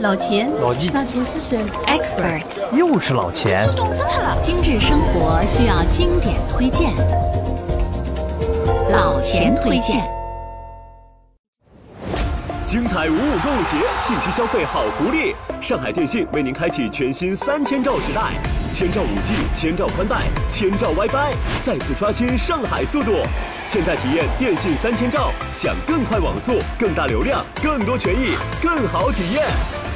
老钱，老纪，老钱是谁？Expert，又是老钱。冻死他了！精致生活需要经典推荐，老钱推荐。精彩五五购物节，信息消费好福利！上海电信为您开启全新三千兆时代，千兆五 G，千兆宽带，千兆 WiFi，再次刷新上海速度。现在体验电信三千兆，享更快网速、更大流量、更多权益、更好体验。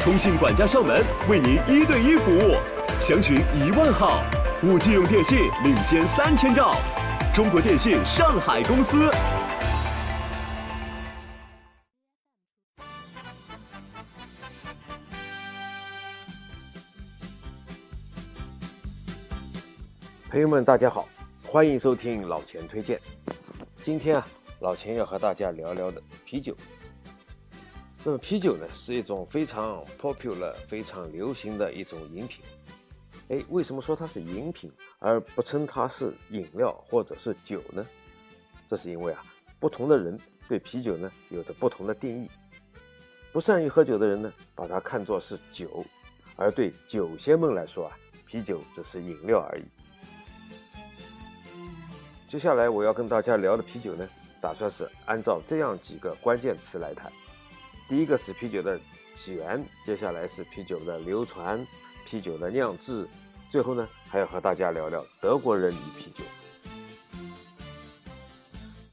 通信管家上门为您一对一服务，详询一万号。五 G 用电信领先三千兆，中国电信上海公司。朋友们，大家好，欢迎收听老钱推荐。今天啊，老钱要和大家聊聊的啤酒。那么啤酒呢，是一种非常 popular、非常流行的一种饮品。哎，为什么说它是饮品，而不称它是饮料或者是酒呢？这是因为啊，不同的人对啤酒呢有着不同的定义。不善于喝酒的人呢，把它看作是酒；而对酒仙们来说啊，啤酒只是饮料而已。接下来我要跟大家聊的啤酒呢，打算是按照这样几个关键词来谈。第一个是啤酒的起源，接下来是啤酒的流传、啤酒的酿制，最后呢还要和大家聊聊德国人与啤酒。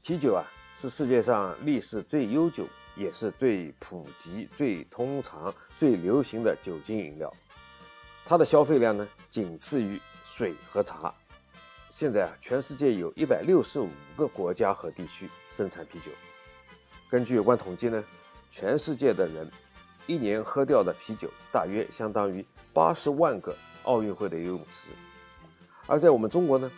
啤酒啊，是世界上历史最悠久，也是最普及、最通常、最流行的酒精饮料。它的消费量呢，仅次于水和茶。现在啊，全世界有一百六十五个国家和地区生产啤酒。根据有关统计呢，全世界的人一年喝掉的啤酒大约相当于八十万个奥运会的游泳池。而在我们中国呢，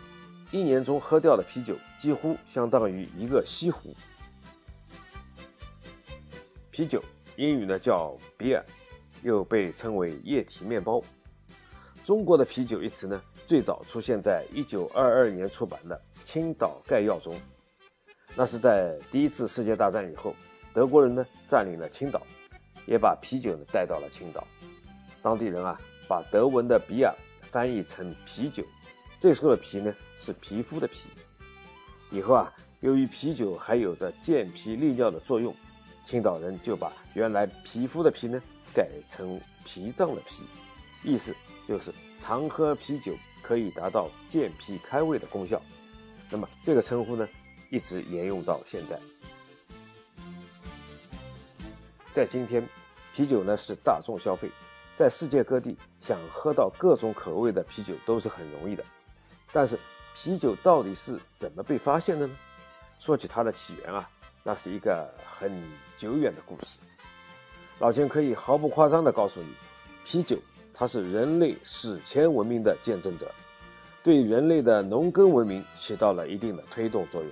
一年中喝掉的啤酒几乎相当于一个西湖。啤酒英语呢叫 beer，又被称为液体面包。中国的啤酒一词呢？最早出现在一九二二年出版的《青岛概要》中，那是在第一次世界大战以后，德国人呢占领了青岛，也把啤酒呢带到了青岛。当地人啊把德文的“比尔”翻译成啤酒，这时候的“皮”呢是皮肤的“皮”。以后啊，由于啤酒还有着健脾利尿的作用，青岛人就把原来皮肤的“皮”呢改成脾脏的“脾”，意思就是常喝啤酒。可以达到健脾开胃的功效，那么这个称呼呢，一直沿用到现在。在今天，啤酒呢是大众消费，在世界各地想喝到各种口味的啤酒都是很容易的。但是，啤酒到底是怎么被发现的呢？说起它的起源啊，那是一个很久远的故事。老钱可以毫不夸张地告诉你，啤酒。它是人类史前文明的见证者，对人类的农耕文明起到了一定的推动作用。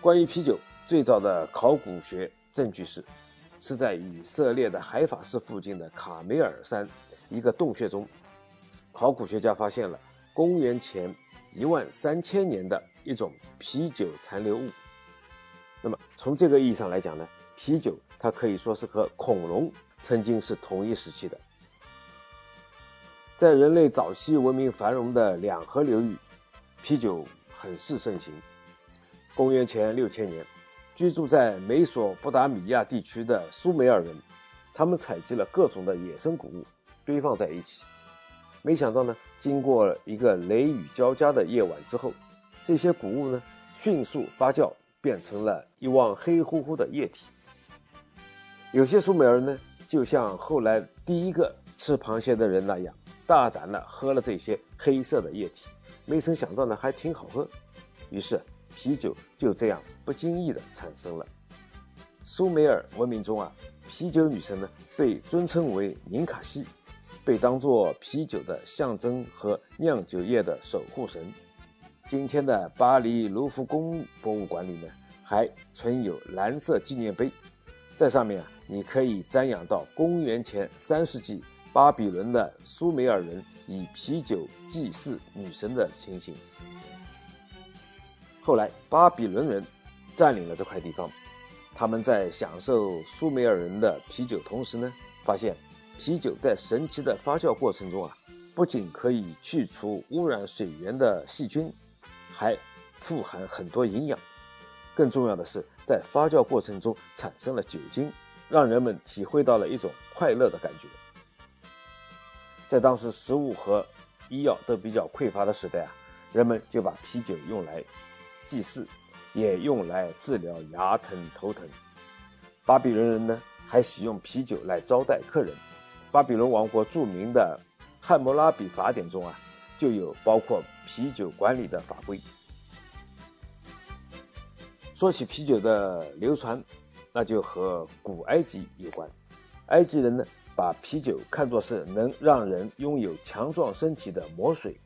关于啤酒最早的考古学证据是，是在以色列的海法市附近的卡梅尔山一个洞穴中，考古学家发现了公元前一万三千年的一种啤酒残留物。那么从这个意义上来讲呢，啤酒它可以说是和恐龙曾经是同一时期的。在人类早期文明繁荣的两河流域，啤酒很是盛行。公元前六千年，居住在美索不达米亚地区的苏美尔人，他们采集了各种的野生谷物，堆放在一起。没想到呢，经过一个雷雨交加的夜晚之后，这些谷物呢迅速发酵，变成了一汪黑乎乎的液体。有些苏美尔人呢，就像后来第一个吃螃蟹的人那样。大胆的喝了这些黑色的液体，没曾想到呢还挺好喝，于是啤酒就这样不经意地产生了。苏美尔文明中啊，啤酒女神呢被尊称为宁卡西，被当作啤酒的象征和酿酒业的守护神。今天的巴黎卢浮宫博物馆里呢还存有蓝色纪念碑，在上面啊你可以瞻仰到公元前三世纪。巴比伦的苏美尔人以啤酒祭祀女神的情形。后来，巴比伦人占领了这块地方，他们在享受苏美尔人的啤酒同时呢，发现啤酒在神奇的发酵过程中啊，不仅可以去除污染水源的细菌，还富含很多营养。更重要的是，在发酵过程中产生了酒精，让人们体会到了一种快乐的感觉。在当时食物和医药都比较匮乏的时代啊，人们就把啤酒用来祭祀。也用来治疗牙疼、头疼。巴比伦人呢，还使用啤酒来招待客人。巴比伦王国著名的《汉谟拉比法典》中啊，就有包括啤酒管理的法规。说起啤酒的流传，那就和古埃及有关。埃及人呢，把啤酒看作是能让人拥有强壮身体的魔水。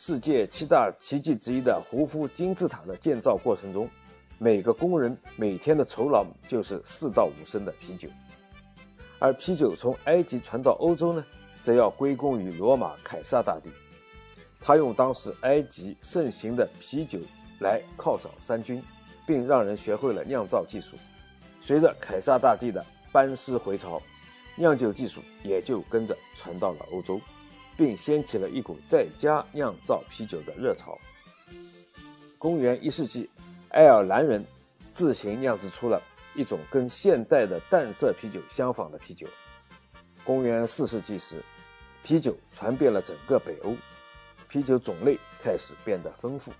世界七大奇迹之一的胡夫金字塔的建造过程中，每个工人每天的酬劳就是四到五升的啤酒。而啤酒从埃及传到欧洲呢，则要归功于罗马凯撒大帝。他用当时埃及盛行的啤酒来犒赏三军，并让人学会了酿造技术。随着凯撒大帝的班师回朝，酿酒技术也就跟着传到了欧洲。并掀起了一股在家酿造啤酒的热潮。公元一世纪，爱尔兰人自行酿制出了一种跟现代的淡色啤酒相仿的啤酒。公元四世纪时，啤酒传遍了整个北欧，啤酒种类开始变得丰富。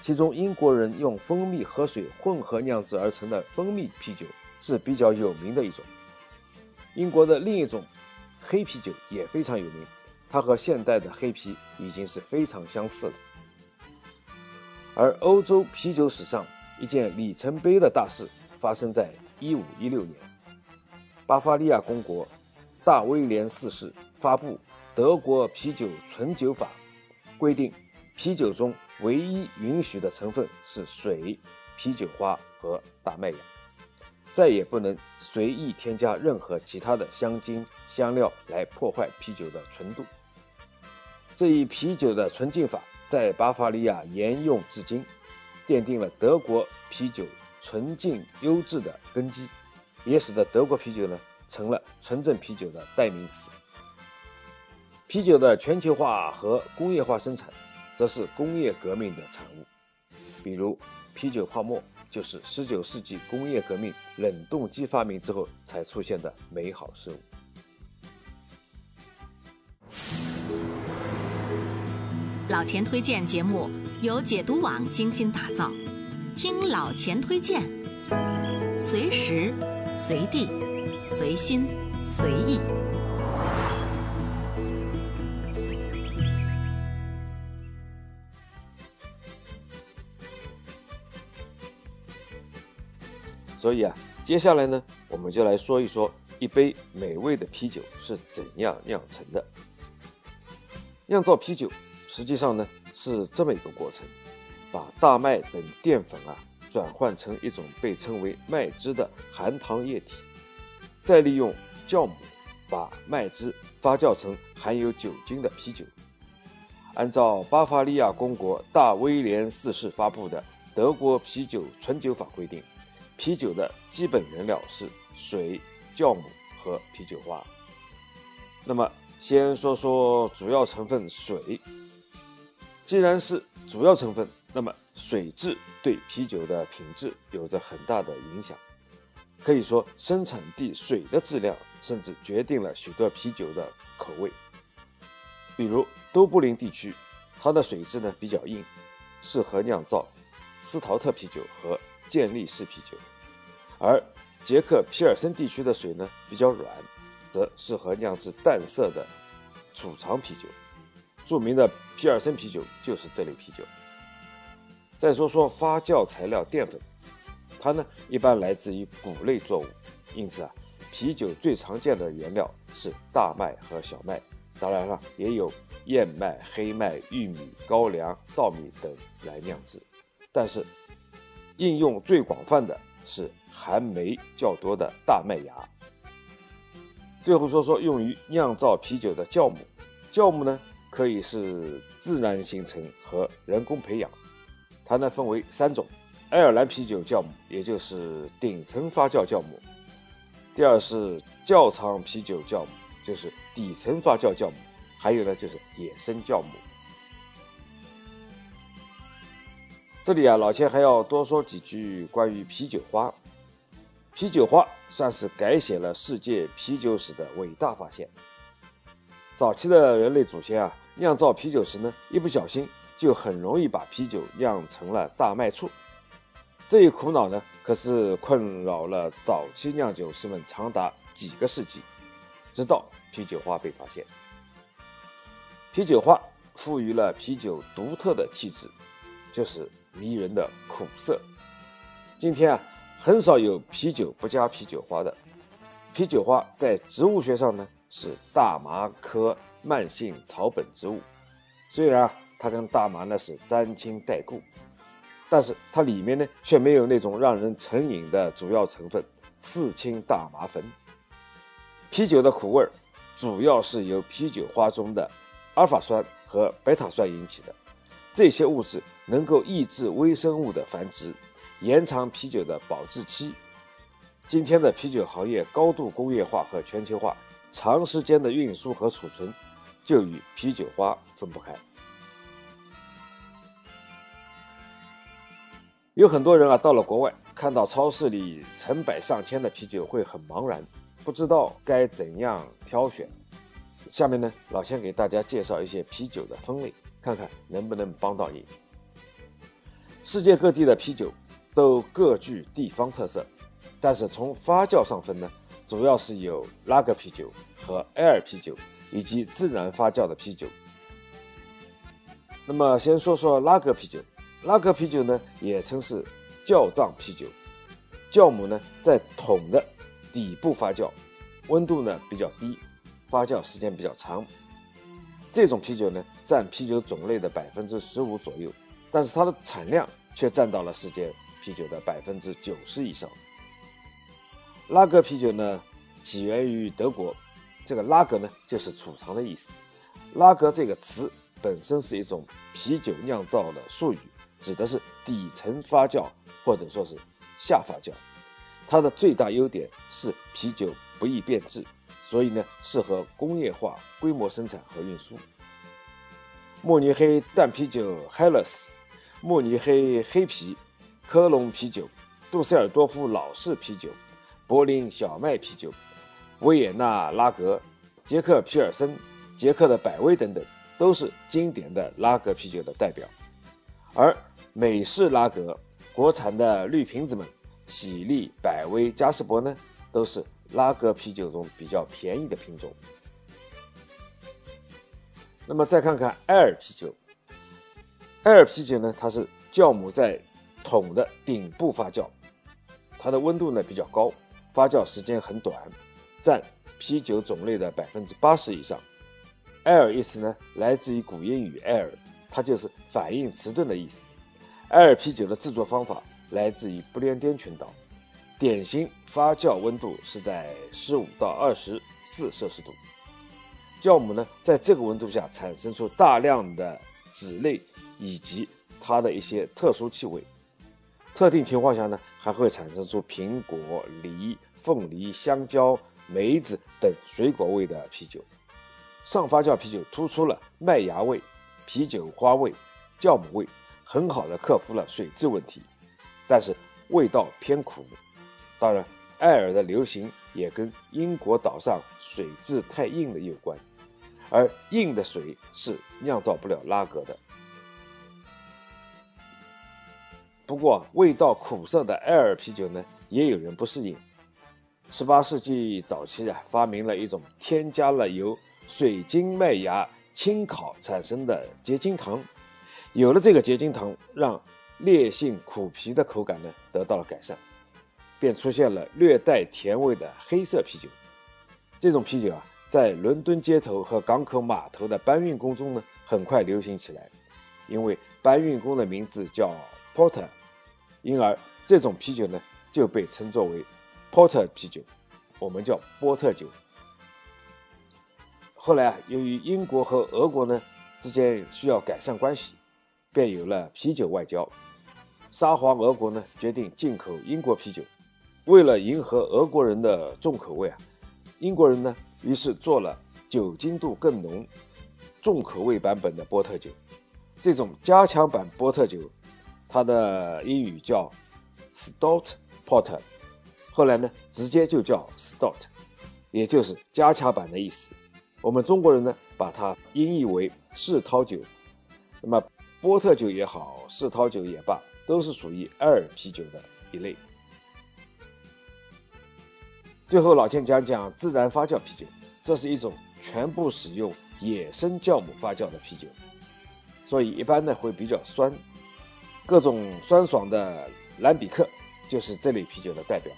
其中，英国人用蜂蜜和水混合酿制而成的蜂蜜啤酒是比较有名的一种。英国的另一种黑啤酒也非常有名。它和现代的黑啤已经是非常相似了。而欧洲啤酒史上一件里程碑的大事发生在1516年，巴伐利亚公国大威廉四世发布《德国啤酒存酒法》，规定啤酒中唯一允许的成分是水、啤酒花和大麦芽。再也不能随意添加任何其他的香精、香料来破坏啤酒的纯度。这一啤酒的纯净法在巴伐利亚沿用至今，奠定了德国啤酒纯净优质的根基，也使得德国啤酒呢成了纯正啤酒的代名词。啤酒的全球化和工业化生产，则是工业革命的产物，比如啤酒泡沫。就是19世纪工业革命冷冻机发明之后才出现的美好事物。老钱推荐节目由解读网精心打造，听老钱推荐，随时随地随心随意。所以啊，接下来呢，我们就来说一说一杯美味的啤酒是怎样酿成的。酿造啤酒实际上呢是这么一个过程：把大麦等淀粉啊转换成一种被称为麦汁的含糖液体，再利用酵母把麦汁发酵成含有酒精的啤酒。按照巴伐利亚公国大威廉四世发布的《德国啤酒纯酒法》规定。啤酒的基本原料是水、酵母和啤酒花。那么，先说说主要成分水。既然是主要成分，那么水质对啤酒的品质有着很大的影响。可以说，生产地水的质量甚至决定了许多啤酒的口味。比如都柏林地区，它的水质呢比较硬，适合酿造斯陶特啤酒和。健力士啤酒，而捷克皮尔森地区的水呢比较软，则适合酿制淡色的储藏啤酒。著名的皮尔森啤酒就是这类啤酒。再说说发酵材料淀粉，它呢一般来自于谷类作物，因此啊，啤酒最常见的原料是大麦和小麦，当然了，也有燕麦、黑麦、玉米、高粱、稻米等来酿制，但是。应用最广泛的是含酶较多的大麦芽。最后说说用于酿造啤酒的酵母，酵母呢可以是自然形成和人工培养，它呢分为三种：爱尔兰啤酒酵母，也就是顶层发酵酵母；第二是窖藏啤酒酵母，就是底层发酵酵母；还有呢就是野生酵母。这里啊，老钱还要多说几句关于啤酒花。啤酒花算是改写了世界啤酒史的伟大发现。早期的人类祖先啊，酿造啤酒时呢，一不小心就很容易把啤酒酿成了大麦醋。这一苦恼呢，可是困扰了早期酿酒师们长达几个世纪，直到啤酒花被发现。啤酒花赋予了啤酒独特的气质，就是迷人的苦涩。今天啊。很少有啤酒不加啤酒花的。啤酒花在植物学上呢是大麻科慢性草本植物，虽然它跟大麻呢是沾亲带故，但是它里面呢却没有那种让人成瘾的主要成分四氢大麻酚。啤酒的苦味主要是由啤酒花中的阿尔法酸和贝塔酸引起的，这些物质能够抑制微生物的繁殖。延长啤酒的保质期。今天的啤酒行业高度工业化和全球化，长时间的运输和储存就与啤酒花分不开。有很多人啊，到了国外，看到超市里成百上千的啤酒，会很茫然，不知道该怎样挑选。下面呢，老先给大家介绍一些啤酒的分类，看看能不能帮到你。世界各地的啤酒。都各具地方特色，但是从发酵上分呢，主要是有拉格啤酒和艾尔啤酒，以及自然发酵的啤酒。那么先说说拉格啤酒，拉格啤酒呢也称是窖藏啤酒，酵母呢在桶的底部发酵，温度呢比较低，发酵时间比较长。这种啤酒呢占啤酒种类的百分之十五左右，但是它的产量却占到了世界。啤酒的百分之九十以上。拉格啤酒呢，起源于德国，这个拉格呢就是储藏的意思。拉格这个词本身是一种啤酒酿造的术语，指的是底层发酵或者说是下发酵。它的最大优点是啤酒不易变质，所以呢适合工业化规模生产和运输。慕尼黑淡啤酒 Helles，慕尼黑黑啤。科隆啤酒、杜塞尔多夫老式啤酒、柏林小麦啤酒、维也纳拉格、捷克皮尔森、捷克的百威等等，都是经典的拉格啤酒的代表。而美式拉格，国产的绿瓶子们，喜力、百威、嘉士伯呢，都是拉格啤酒中比较便宜的品种。那么再看看艾尔啤酒，艾尔啤酒呢，它是酵母在桶的顶部发酵，它的温度呢比较高，发酵时间很短，占啤酒种类的百分之八十以上。艾尔意思呢来自于古英语“艾尔”，它就是反应迟钝的意思。艾尔啤酒的制作方法来自于不列颠群岛，典型发酵温度是在十五到二十四摄氏度。酵母呢在这个温度下产生出大量的脂类以及它的一些特殊气味。特定情况下呢，还会产生出苹果、梨、凤梨、香蕉、梅子等水果味的啤酒。上发酵啤酒突出了麦芽味、啤酒花味、酵母味，很好的克服了水质问题，但是味道偏苦。当然，艾尔的流行也跟英国岛上水质太硬的有关，而硬的水是酿造不了拉格的。不过，味道苦涩的艾尔啤酒呢，也有人不适应。十八世纪早期啊，发明了一种添加了由水晶麦芽清烤产生的结晶糖。有了这个结晶糖，让烈性苦啤的口感呢得到了改善，便出现了略带甜味的黑色啤酒。这种啤酒啊，在伦敦街头和港口码头的搬运工中呢，很快流行起来，因为搬运工的名字叫。Porter，因而这种啤酒呢就被称作为 Porter 啤酒，我们叫波特酒。后来啊，由于英国和俄国呢之间需要改善关系，便有了啤酒外交。沙皇俄国呢决定进口英国啤酒。为了迎合俄国人的重口味啊，英国人呢于是做了酒精度更浓、重口味版本的波特酒。这种加强版波特酒，它的英语叫 Stout Porter，后来呢直接就叫 Stout，也就是加强版的意思。我们中国人呢把它音译为世涛酒。那么波特酒也好，世涛酒也罢，都是属于艾尔啤酒的一类。最后，老钱讲讲自然发酵啤酒，这是一种全部使用野生酵母发酵的啤酒，所以一般呢会比较酸，各种酸爽的兰比克就是这类啤酒的代表。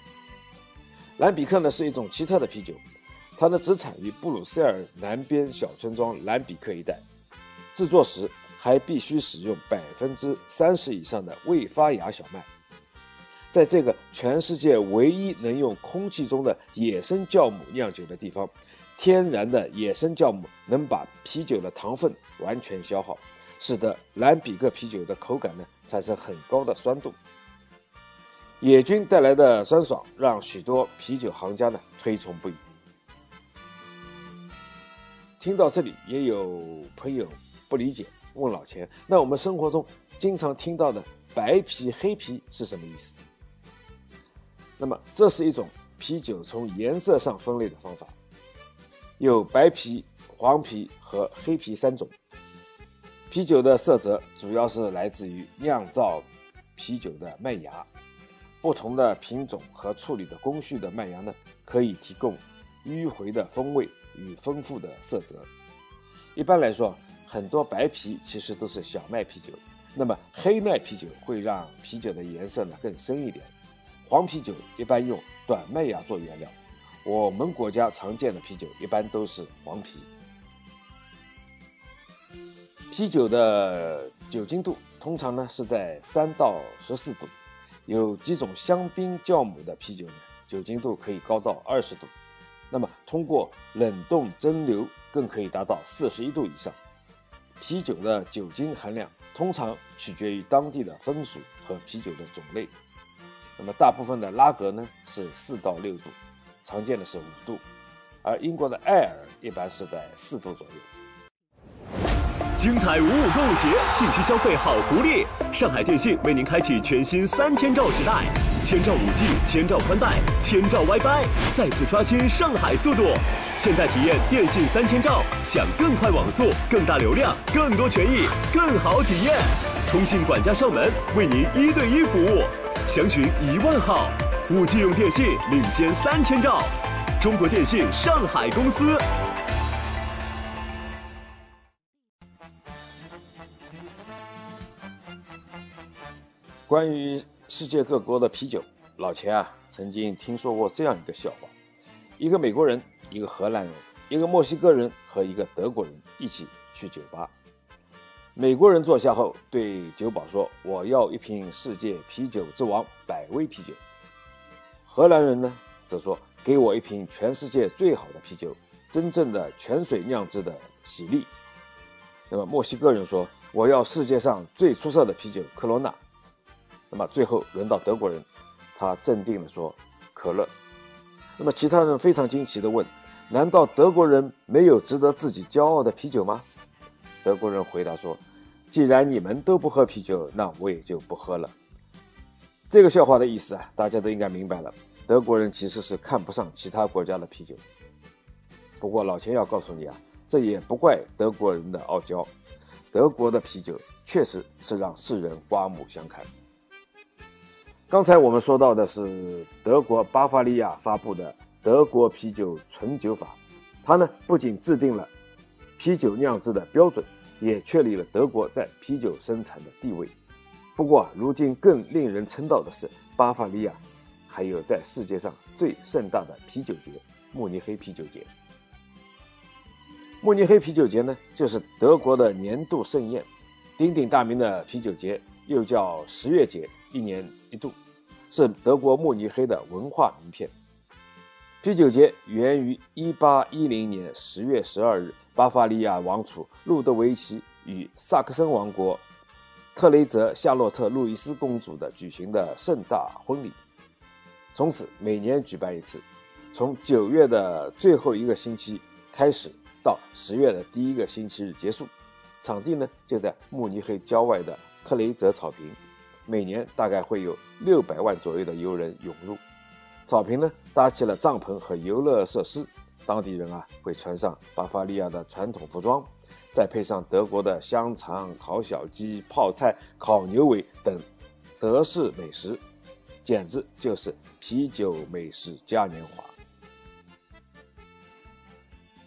兰比克呢是一种奇特的啤酒，它呢只产于布鲁塞尔南边小村庄兰比克一带，制作时还必须使用百分之三十以上的未发芽小麦。在这个全世界唯一能用空气中的野生酵母酿酒的地方，天然的野生酵母能把啤酒的糖分完全消耗，使得兰比克啤酒的口感呢产生很高的酸度。野菌带来的酸爽让许多啤酒行家呢推崇不已。听到这里，也有朋友不理解，问老钱：那我们生活中经常听到的白啤、黑啤是什么意思？那么，这是一种啤酒从颜色上分类的方法，有白啤、黄啤和黑啤三种。啤酒的色泽主要是来自于酿造啤酒的麦芽，不同的品种和处理的工序的麦芽呢，可以提供迂回的风味与丰富的色泽。一般来说，很多白啤其实都是小麦啤酒，那么黑麦啤酒会让啤酒的颜色呢更深一点。黄啤酒一般用短麦芽做原料，我们国家常见的啤酒一般都是黄啤。啤酒的酒精度通常呢是在三到十四度，有几种香槟酵母的啤酒呢，酒精度可以高到二十度。那么通过冷冻蒸馏更可以达到四十一度以上。啤酒的酒精含量通常取决于当地的风俗和啤酒的种类。那么大部分的拉格呢是四到六度，常见的是五度，而英国的艾尔一般是在四度左右。精彩五五购物节，信息消费好福利！上海电信为您开启全新三千兆时代，千兆五 G，千兆宽带，千兆 WiFi，再次刷新上海速度。现在体验电信三千兆，享更快网速、更大流量、更多权益、更好体验。通信管家上门为您一对一服务。详询一万号，五 G 用电信领先三千兆，中国电信上海公司。关于世界各国的啤酒，老钱啊曾经听说过这样一个笑话：一个美国人、一个荷兰人、一个墨西哥人和一个德国人一起去酒吧。美国人坐下后对酒保说：“我要一瓶世界啤酒之王百威啤酒。”荷兰人呢则说：“给我一瓶全世界最好的啤酒，真正的泉水酿制的喜力。”那么墨西哥人说：“我要世界上最出色的啤酒科罗娜。”那么最后轮到德国人，他镇定地说：“可乐。”那么其他人非常惊奇地问：“难道德国人没有值得自己骄傲的啤酒吗？”德国人回答说。既然你们都不喝啤酒，那我也就不喝了。这个笑话的意思啊，大家都应该明白了。德国人其实是看不上其他国家的啤酒。不过老钱要告诉你啊，这也不怪德国人的傲娇。德国的啤酒确实是让世人刮目相看。刚才我们说到的是德国巴伐利亚发布的德国啤酒纯酒法，它呢不仅制定了啤酒酿制的标准。也确立了德国在啤酒生产的地位。不过啊，如今更令人称道的是，巴伐利亚还有在世界上最盛大的啤酒节——慕尼黑啤酒节。慕尼黑啤酒节呢，就是德国的年度盛宴，鼎鼎大名的啤酒节又叫十月节，一年一度，是德国慕尼黑的文化名片。啤酒节源于1810年10月12日。巴伐利亚王储路德维奇与萨克森王国特雷泽夏洛特路易斯公主的举行的盛大婚礼。从此每年举办一次，从九月的最后一个星期开始，到十月的第一个星期日结束。场地呢就在慕尼黑郊外的特雷泽草坪，每年大概会有六百万左右的游人涌入。草坪呢搭起了帐篷和游乐设施，当地人啊会穿上巴伐利亚的传统服装，再配上德国的香肠、烤小鸡、泡菜、烤牛尾等德式美食，简直就是啤酒美食嘉年华。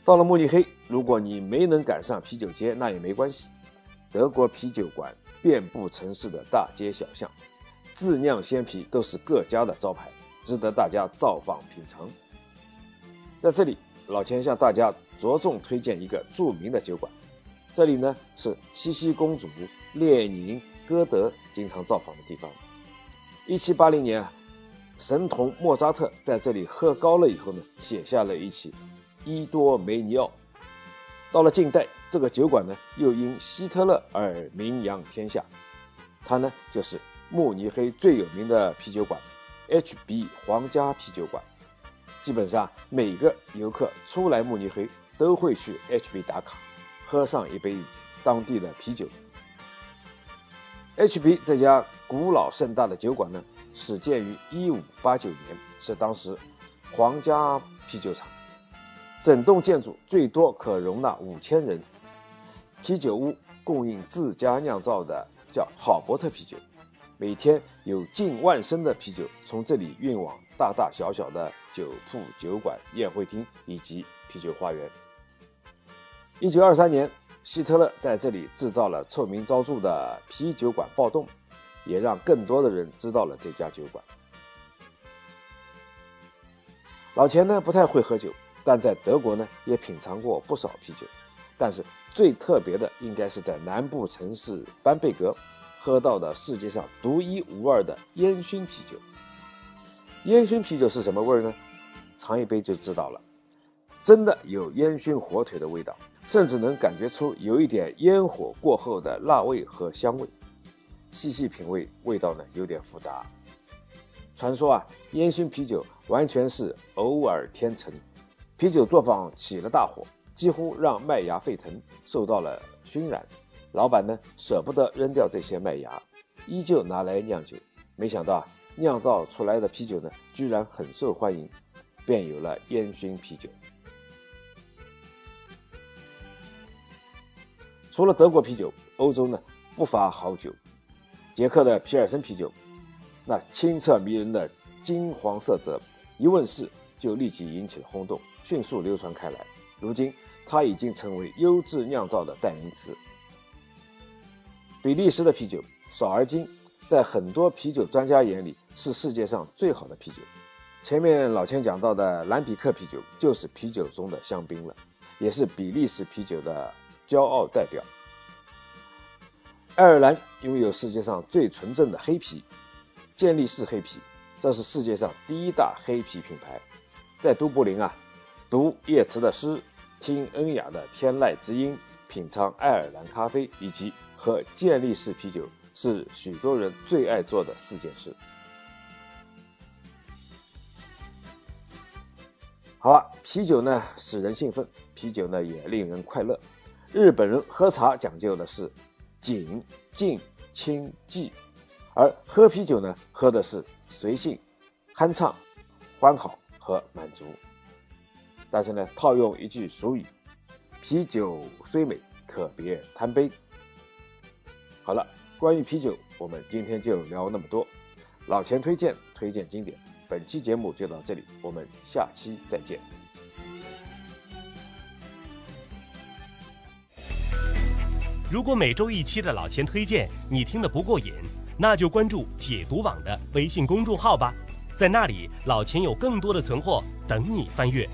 到了慕尼黑，如果你没能赶上啤酒节，那也没关系。德国啤酒馆遍布城市的大街小巷，自酿鲜啤都是各家的招牌，值得大家造访品尝。在这里，老钱向大家着重推荐一个著名的酒馆，这里呢是茜茜公主、列宁、歌德经常造访的地方。一七八零年，神童莫扎特在这里喝高了以后呢，写下了一曲。伊多梅尼奥，到了近代，这个酒馆呢又因希特勒而名扬天下。它呢就是慕尼黑最有名的啤酒馆 ——HB 皇家啤酒馆。基本上每个游客出来慕尼黑都会去 HB 打卡，喝上一杯当地的啤酒。HB 这家古老盛大的酒馆呢，始建于1589年，是当时皇家啤酒厂。整栋建筑最多可容纳五千人。啤酒屋供应自家酿造的叫好伯特啤酒，每天有近万升的啤酒从这里运往大大小小的酒铺、酒馆、宴会厅以及啤酒花园。一九二三年，希特勒在这里制造了臭名昭著的啤酒馆暴动，也让更多的人知道了这家酒馆。老钱呢不太会喝酒。但在德国呢，也品尝过不少啤酒，但是最特别的应该是在南部城市班贝格喝到的世界上独一无二的烟熏啤酒。烟熏啤酒是什么味儿呢？尝一杯就知道了，真的有烟熏火腿的味道，甚至能感觉出有一点烟火过后的辣味和香味。细细品味，味道呢有点复杂。传说啊，烟熏啤酒完全是偶尔天成。啤酒作坊起了大火，几乎让麦芽沸腾，受到了熏染。老板呢舍不得扔掉这些麦芽，依旧拿来酿酒。没想到啊，酿造出来的啤酒呢，居然很受欢迎，便有了烟熏啤酒。除了德国啤酒，欧洲呢不乏好酒。捷克的皮尔森啤酒，那清澈迷人的金黄色泽，一问世就立即引起了轰动。迅速流传开来，如今它已经成为优质酿造的代名词。比利时的啤酒少而精，在很多啤酒专家眼里是世界上最好的啤酒。前面老千讲到的兰比克啤酒就是啤酒中的香槟了，也是比利时啤酒的骄傲代表。爱尔兰拥有世界上最纯正的黑啤，健力士黑啤，这是世界上第一大黑啤品牌，在都柏林啊。读叶慈的诗，听恩雅的天籁之音，品尝爱尔兰咖啡，以及喝健力士啤酒，是许多人最爱做的四件事。好了，啤酒呢使人兴奋，啤酒呢也令人快乐。日本人喝茶讲究的是紧、静、清、寂，而喝啤酒呢喝的是随性、酣畅、欢好和满足。但是呢，套用一句俗语：“啤酒虽美，可别贪杯。”好了，关于啤酒，我们今天就聊那么多。老钱推荐，推荐经典。本期节目就到这里，我们下期再见。如果每周一期的老钱推荐你听得不过瘾，那就关注解读网的微信公众号吧，在那里老钱有更多的存货等你翻阅。